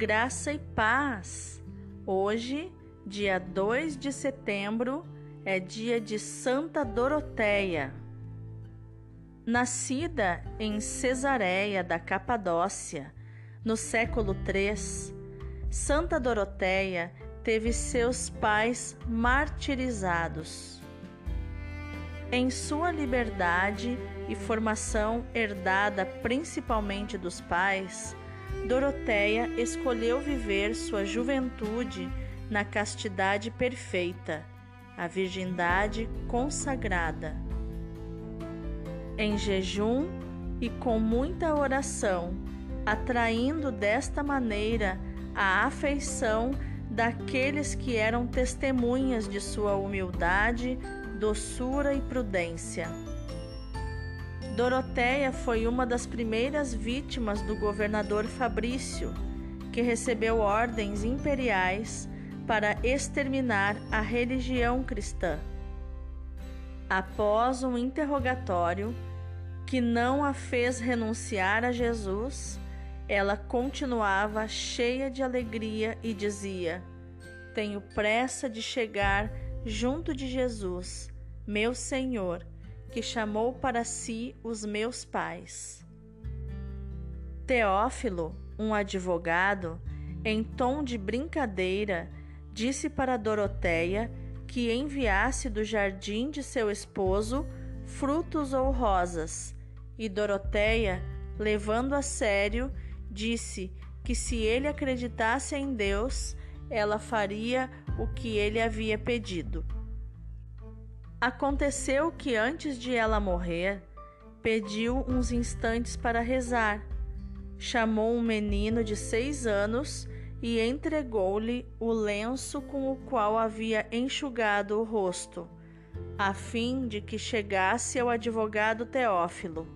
graça e paz. Hoje, dia 2 de setembro, é dia de Santa Doroteia. Nascida em Cesareia da Capadócia, no século III, Santa Doroteia teve seus pais martirizados. Em sua liberdade e formação herdada principalmente dos pais, Doroteia escolheu viver sua juventude na castidade perfeita, a virgindade consagrada. Em jejum e com muita oração, atraindo desta maneira a afeição daqueles que eram testemunhas de sua humildade, doçura e prudência. Doroteia foi uma das primeiras vítimas do governador Fabrício, que recebeu ordens imperiais para exterminar a religião cristã. Após um interrogatório que não a fez renunciar a Jesus, ela continuava cheia de alegria e dizia: Tenho pressa de chegar junto de Jesus, meu Senhor que chamou para si os meus pais. Teófilo, um advogado, em tom de brincadeira, disse para Doroteia que enviasse do jardim de seu esposo frutos ou rosas, e Doroteia, levando a sério, disse que se ele acreditasse em Deus, ela faria o que ele havia pedido. Aconteceu que antes de ela morrer, pediu uns instantes para rezar. Chamou um menino de seis anos e entregou-lhe o lenço com o qual havia enxugado o rosto, a fim de que chegasse ao advogado Teófilo.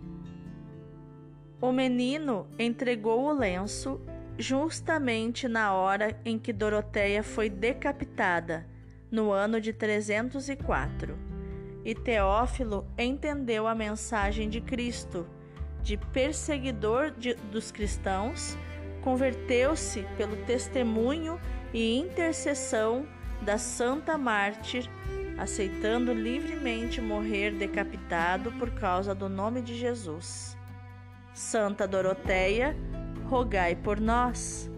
O menino entregou o lenço justamente na hora em que Doroteia foi decapitada, no ano de 304 e Teófilo entendeu a mensagem de Cristo, de perseguidor de, dos cristãos, converteu-se pelo testemunho e intercessão da Santa Mártir, aceitando livremente morrer decapitado por causa do nome de Jesus. Santa Doroteia, rogai por nós.